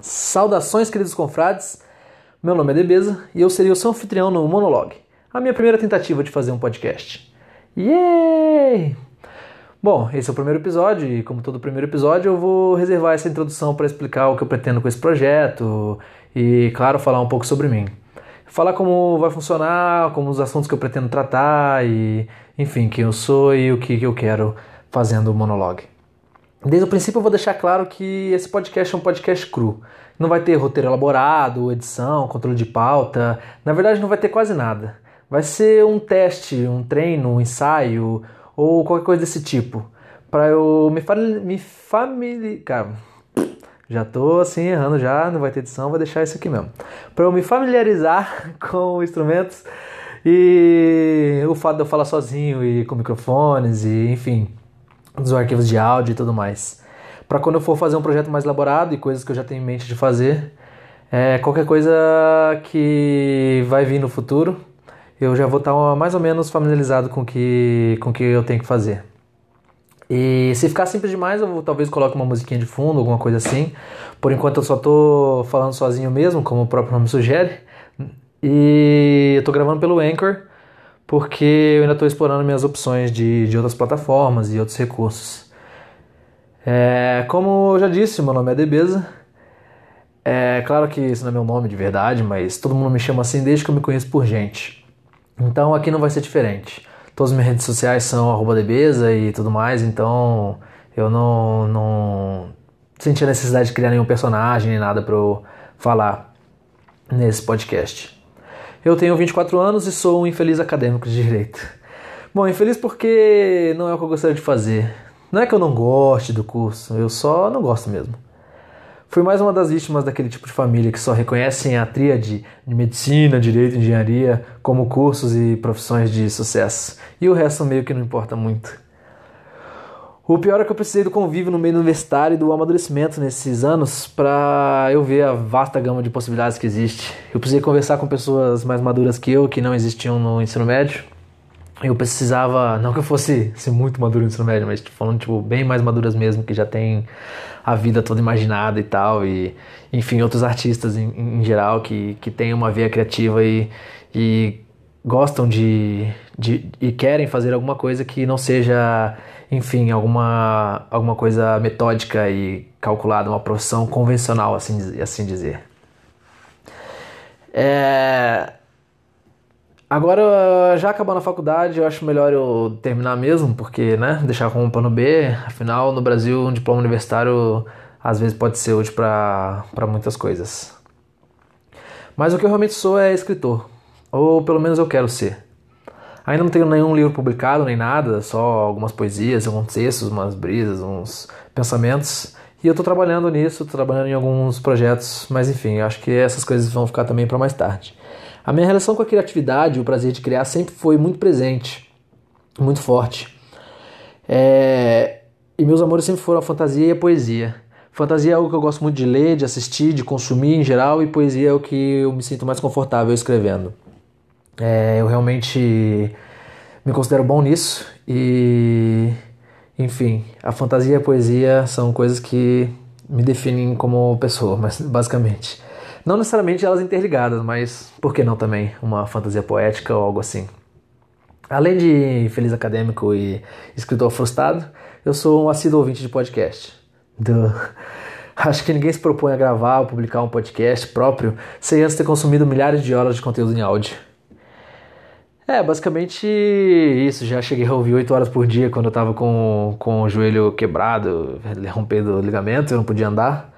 Saudações, queridos confrades. Meu nome é Debeza e eu seria o seu anfitrião no Monologue, a minha primeira tentativa de fazer um podcast. Yay! Bom, esse é o primeiro episódio e, como todo primeiro episódio, eu vou reservar essa introdução para explicar o que eu pretendo com esse projeto e, claro, falar um pouco sobre mim. Falar como vai funcionar, como os assuntos que eu pretendo tratar e, enfim, quem eu sou e o que eu quero fazendo o Monologue. Desde o princípio eu vou deixar claro que esse podcast é um podcast cru. Não vai ter roteiro elaborado, edição, controle de pauta. Na verdade, não vai ter quase nada. Vai ser um teste, um treino, um ensaio ou qualquer coisa desse tipo. Para eu me, me familiarizar. Já tô assim errando já, não vai ter edição, vou deixar isso aqui mesmo. Para eu me familiarizar com instrumentos e o fato de eu falar sozinho e com microfones e enfim, dos arquivos de áudio e tudo mais. Para quando eu for fazer um projeto mais elaborado e coisas que eu já tenho em mente de fazer, é, qualquer coisa que vai vir no futuro, eu já vou estar tá mais ou menos familiarizado com que, com que eu tenho que fazer. E se ficar simples demais, eu talvez coloque uma musiquinha de fundo, alguma coisa assim. Por enquanto eu só estou falando sozinho mesmo, como o próprio nome sugere. E eu estou gravando pelo Anchor, porque eu ainda estou explorando minhas opções de, de outras plataformas e outros recursos. É, como eu já disse, meu nome é Debeza. É claro que esse não é meu nome de verdade, mas todo mundo me chama assim desde que eu me conheço por gente. Então aqui não vai ser diferente. Todas as minhas redes sociais são Debeza e tudo mais, então eu não, não senti a necessidade de criar nenhum personagem nem nada para eu falar nesse podcast. Eu tenho 24 anos e sou um infeliz acadêmico de direito. Bom, infeliz porque não é o que eu gostaria de fazer. Não é que eu não goste do curso, eu só não gosto mesmo. Fui mais uma das vítimas daquele tipo de família que só reconhecem a tríade de medicina, direito e engenharia como cursos e profissões de sucesso. E o resto meio que não importa muito. O pior é que eu precisei do convívio no meio universitário e do amadurecimento nesses anos para eu ver a vasta gama de possibilidades que existe. Eu precisei conversar com pessoas mais maduras que eu, que não existiam no ensino médio. Eu precisava, não que eu fosse ser muito maduro no ensino médio, mas tipo, falando tipo, bem mais maduras mesmo, que já tem a vida toda imaginada e tal, e enfim, outros artistas em, em geral que, que têm uma veia criativa e, e gostam de, de e querem fazer alguma coisa que não seja enfim, alguma, alguma coisa metódica e calculada, uma profissão convencional, assim, assim dizer. É... Agora, já acabando a faculdade, eu acho melhor eu terminar mesmo, porque, né, deixar como plano B, afinal, no Brasil, um diploma universitário às vezes pode ser útil para muitas coisas. Mas o que eu realmente sou é escritor, ou pelo menos eu quero ser. Ainda não tenho nenhum livro publicado nem nada, só algumas poesias, alguns textos, umas brisas, uns pensamentos. E eu estou trabalhando nisso, tô trabalhando em alguns projetos, mas enfim, acho que essas coisas vão ficar também para mais tarde. A minha relação com a criatividade, o prazer de criar, sempre foi muito presente, muito forte. É... E meus amores sempre foram a fantasia e a poesia. Fantasia é algo que eu gosto muito de ler, de assistir, de consumir em geral, e poesia é o que eu me sinto mais confortável escrevendo. É, eu realmente me considero bom nisso e, enfim, a fantasia e a poesia são coisas que me definem como pessoa, mas basicamente. Não necessariamente elas interligadas, mas por que não também uma fantasia poética ou algo assim. Além de feliz acadêmico e escritor frustrado, eu sou um assíduo ouvinte de podcast. Duh. Acho que ninguém se propõe a gravar ou publicar um podcast próprio sem antes ter consumido milhares de horas de conteúdo em áudio. É, basicamente isso. Já cheguei a ouvir 8 horas por dia quando eu tava com, com o joelho quebrado, rompendo o ligamento, eu não podia andar.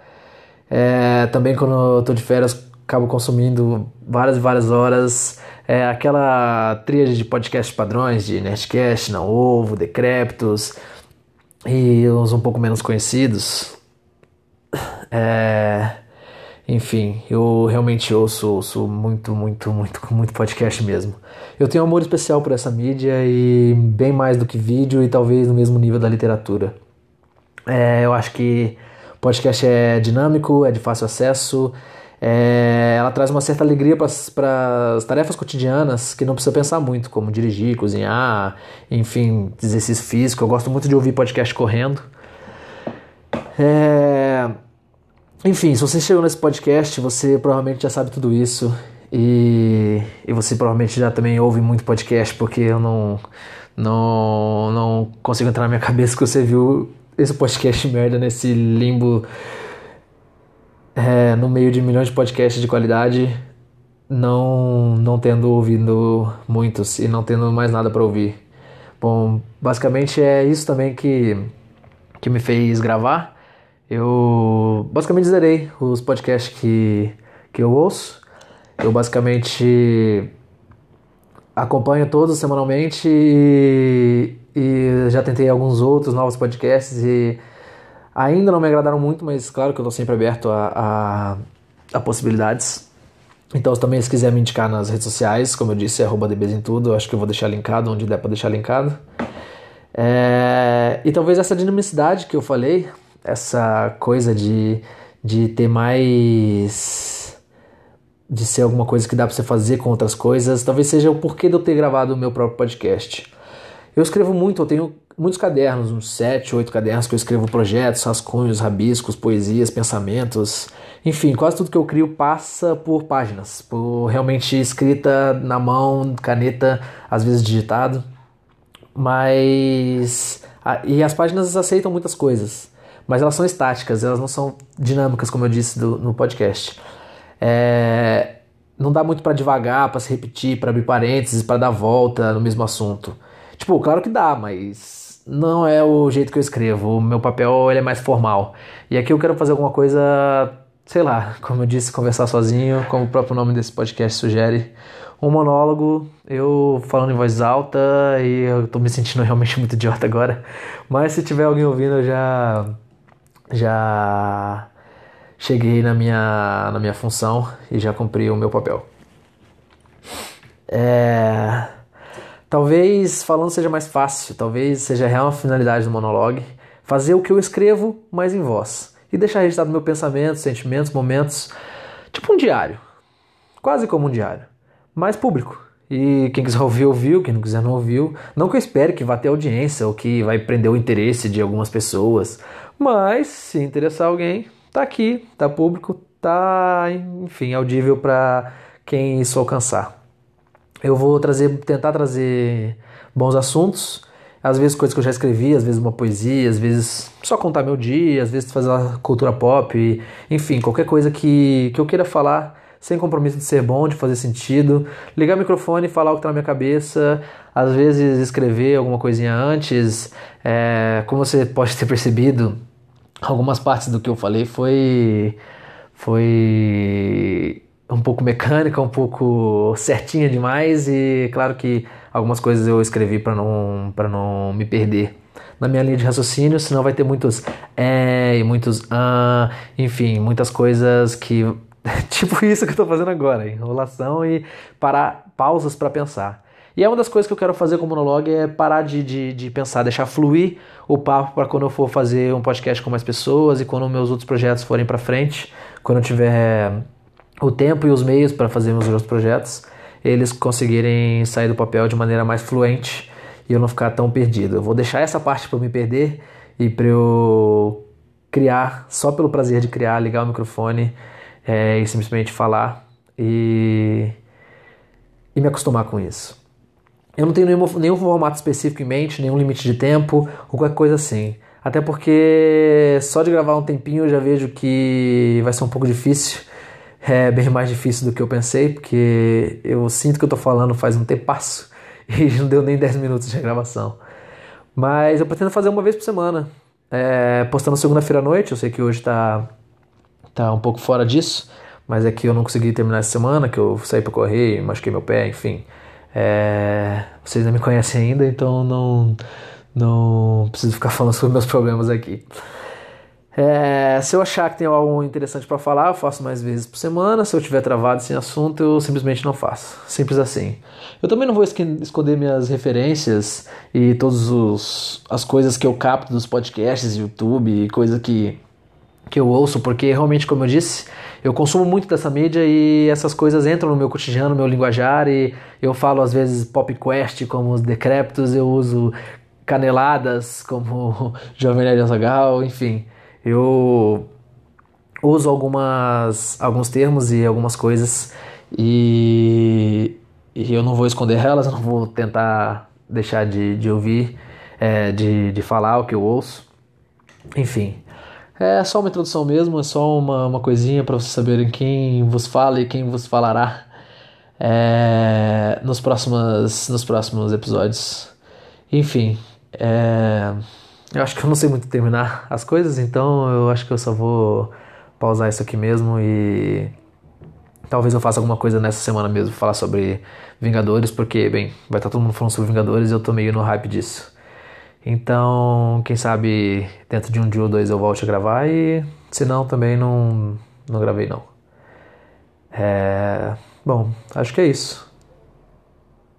É, também quando eu tô de férias, acabo consumindo várias e várias horas. É, aquela tríade de podcast padrões de Nerdcast, Não Ovo, Decréptos e uns um pouco menos conhecidos. É, enfim, eu realmente ouço, ouço muito, muito, muito, muito podcast mesmo. Eu tenho um amor especial por essa mídia e bem mais do que vídeo e talvez no mesmo nível da literatura. É, eu acho que podcast é dinâmico, é de fácil acesso, é, ela traz uma certa alegria para as tarefas cotidianas que não precisa pensar muito, como dirigir, cozinhar, enfim, exercício físico. Eu gosto muito de ouvir podcast correndo. É, enfim, se você chegou nesse podcast, você provavelmente já sabe tudo isso. E, e você provavelmente já também ouve muito podcast, porque eu não, não, não consigo entrar na minha cabeça que você viu esse podcast merda nesse limbo é, no meio de milhões de podcasts de qualidade, não, não tendo ouvido muitos e não tendo mais nada para ouvir. Bom, basicamente é isso também que, que me fez gravar. Eu basicamente zerei os podcasts que, que eu ouço. Eu basicamente acompanho todos semanalmente e, e já tentei alguns outros novos podcasts e ainda não me agradaram muito, mas claro que eu estou sempre aberto a, a, a, possibilidades. Então também se quiser me indicar nas redes sociais, como eu disse, é arroba tudo, acho que eu vou deixar linkado onde der para deixar linkado. É, e talvez essa dinamicidade que eu falei, essa coisa de, de ter mais de ser alguma coisa que dá para você fazer com outras coisas, talvez seja o porquê de eu ter gravado o meu próprio podcast. Eu escrevo muito, eu tenho muitos cadernos, uns sete, oito cadernos que eu escrevo projetos, rascunhos, rabiscos, poesias, pensamentos, enfim, quase tudo que eu crio passa por páginas, por realmente escrita na mão, caneta, às vezes digitado, mas e as páginas aceitam muitas coisas, mas elas são estáticas, elas não são dinâmicas, como eu disse do, no podcast. É, não dá muito para devagar, para se repetir, para abrir parênteses, para dar volta no mesmo assunto. Tipo, claro que dá, mas não é o jeito que eu escrevo. O meu papel ele é mais formal. E aqui eu quero fazer alguma coisa, sei lá, como eu disse, conversar sozinho, como o próprio nome desse podcast sugere. Um monólogo, eu falando em voz alta e eu tô me sentindo realmente muito idiota agora. Mas se tiver alguém ouvindo, eu já. Já cheguei na minha, na minha função e já cumpri o meu papel. É... Talvez falando seja mais fácil, talvez seja a real finalidade do monologue, fazer o que eu escrevo, mas em voz. E deixar registrado meu pensamento, sentimentos, momentos, tipo um diário. Quase como um diário, mas público. E quem quiser ouvir, ouviu, quem não quiser, não ouviu. Não que eu espere que vá ter audiência ou que vai prender o interesse de algumas pessoas, mas se interessar alguém, tá aqui, tá público, tá, enfim, audível para quem isso alcançar. Eu vou trazer, tentar trazer bons assuntos, às vezes coisas que eu já escrevi, às vezes uma poesia, às vezes só contar meu dia, às vezes fazer uma cultura pop, enfim, qualquer coisa que, que eu queira falar sem compromisso de ser bom, de fazer sentido, ligar o microfone e falar o que está na minha cabeça, às vezes escrever alguma coisinha antes, é, como você pode ter percebido, algumas partes do que eu falei foi foi um pouco mecânica, um pouco certinha demais. E claro que algumas coisas eu escrevi para não para não me perder na minha linha de raciocínio, senão vai ter muitos é e muitos ah, enfim, muitas coisas que tipo isso que eu estou fazendo agora, enrolação e parar pausas para pensar. E é uma das coisas que eu quero fazer com o monologue é parar de, de, de pensar, deixar fluir o papo para quando eu for fazer um podcast com mais pessoas e quando meus outros projetos forem para frente, quando eu tiver o tempo e os meios para fazer meus outros projetos, eles conseguirem sair do papel de maneira mais fluente e eu não ficar tão perdido. Eu vou deixar essa parte para me perder e para eu criar só pelo prazer de criar, ligar o microfone é, e simplesmente falar e, e me acostumar com isso. Eu não tenho nenhum, nenhum formato específico em mente, nenhum limite de tempo ou qualquer coisa assim. Até porque só de gravar um tempinho eu já vejo que vai ser um pouco difícil. É bem mais difícil do que eu pensei, porque eu sinto que eu tô falando faz um tempo passo e não deu nem 10 minutos de gravação. Mas eu pretendo fazer uma vez por semana. É, postando segunda-feira à noite, eu sei que hoje tá, tá um pouco fora disso, mas é que eu não consegui terminar essa semana, que eu saí para correr, machuquei meu pé, enfim. É, vocês não me conhecem ainda, então não, não preciso ficar falando sobre meus problemas aqui. É, se eu achar que tem algo interessante para falar, eu faço mais vezes por semana. Se eu tiver travado sem assunto, eu simplesmente não faço. Simples assim. Eu também não vou esconder minhas referências e todas as coisas que eu capto dos podcasts, YouTube coisa que, que eu ouço, porque realmente, como eu disse, eu consumo muito dessa mídia e essas coisas entram no meu cotidiano, no meu linguajar e eu falo às vezes pop quest como os decréptos, eu uso caneladas como Jovem Nerd Azaghal, enfim. Eu uso algumas, alguns termos e algumas coisas e, e eu não vou esconder elas, não vou tentar deixar de, de ouvir, é, de, de falar o que eu ouço. Enfim, é só uma introdução mesmo, é só uma, uma coisinha para vocês saberem quem vos fala e quem vos falará é, nos, próximos, nos próximos episódios. Enfim, é, eu acho que eu não sei muito terminar as coisas, então eu acho que eu só vou pausar isso aqui mesmo e talvez eu faça alguma coisa nessa semana mesmo, falar sobre Vingadores, porque, bem, vai estar todo mundo falando sobre Vingadores e eu tô meio no hype disso. Então, quem sabe dentro de um dia ou dois eu volte a gravar e se não, também não, não gravei não. É, bom, acho que é isso.